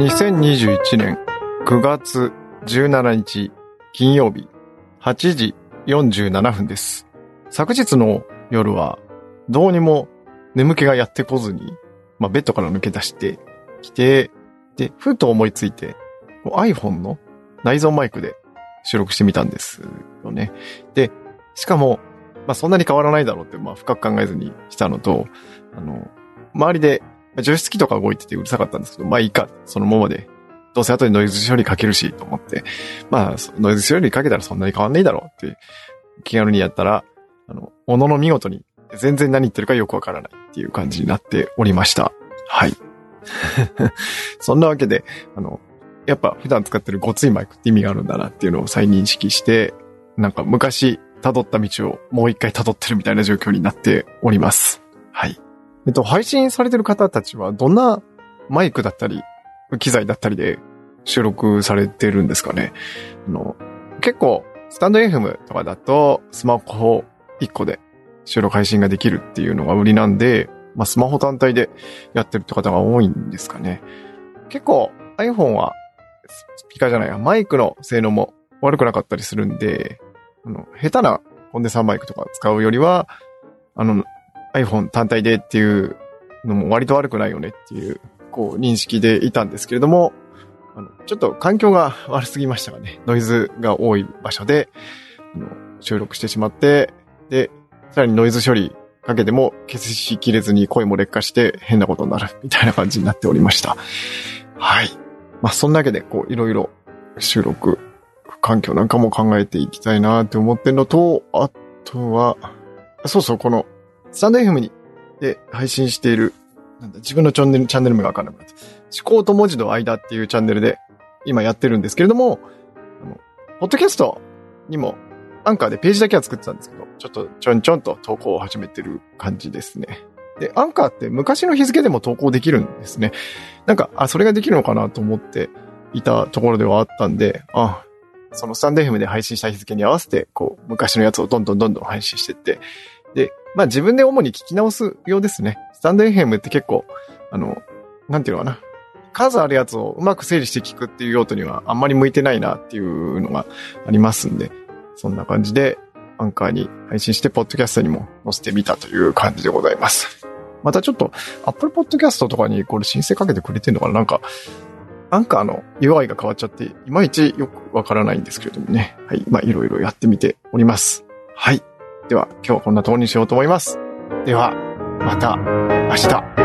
2021年9月17日金曜日8時47分です。昨日の夜はどうにも眠気がやってこずに、まあ、ベッドから抜け出してきて、で、ふと思いついて、iPhone の内蔵マイクで収録してみたんですよね。で、しかも、まあ、そんなに変わらないだろうって、まあ、深く考えずにしたのと、あの、周りで、除湿機とか動いててうるさかったんですけど、まあいいか、そのままで。どうせ後でノイズ処理かけるし、と思って。まあ、ノイズ処理かけたらそんなに変わんないだろうって、気軽にやったら、あの、ものの見事に、全然何言ってるかよくわからないっていう感じになっておりました。はい。そんなわけで、あの、やっぱ普段使ってるごついマイクって意味があるんだなっていうのを再認識して、なんか昔辿った道をもう一回辿ってるみたいな状況になっております。はい。えっと、配信されてる方たちはどんなマイクだったり、機材だったりで収録されてるんですかね？あの、結構、スタンド FM とかだとスマホ1個で収録配信ができるっていうのが売りなんで、まあ、スマホ単体でやってるって方が多いんですかね？結構 iPhone はスピーカーじゃないや、マイクの性能も悪くなかったりするんで、あの、下手なコンデンサーマイクとか使うよりは、あの、iPhone 単体でっていうのも割と悪くないよねっていう、こう認識でいたんですけれども、あの、ちょっと環境が悪すぎましたがね、ノイズが多い場所で、あの、収録してしまって、で、さらにノイズ処理かけても消しきれずに声も劣化して変なことになるみたいな感じになっておりました。はい。まあ、そんなわけで、こう、いろいろ収録環境なんかも考えていきたいなって思ってるのと、あとは、そうそう、この、スタンド FM に、で、配信している、なんだ、自分のチャンネル、チャンネル名がわかんなくなった。思考と文字の間っていうチャンネルで、今やってるんですけれども、あの、ポッドキャストにも、アンカーでページだけは作ってたんですけど、ちょっとちょんちょんと投稿を始めてる感じですね。で、アンカーって昔の日付でも投稿できるんですね。なんか、あ、それができるのかなと思っていたところではあったんで、あ、そのスタンド FM で配信した日付に合わせて、こう、昔のやつをどんどんどんどん配信してって、で、まあ自分で主に聞き直すようですね。スタンド FM って結構、あの、なんていうのかな。数あるやつをうまく整理して聞くっていう用途にはあんまり向いてないなっていうのがありますんで、そんな感じで、アンカーに配信して、ポッドキャストにも載せてみたという感じでございます。またちょっと、Apple Podcast とかにこれ申請かけてくれてんのかななんか、アンカーの UI が変わっちゃって、いまいちよくわからないんですけれどもね。はい。まあ、いろいろやってみております。はい。では、今日はこんなところにしようと思います。では、また明日。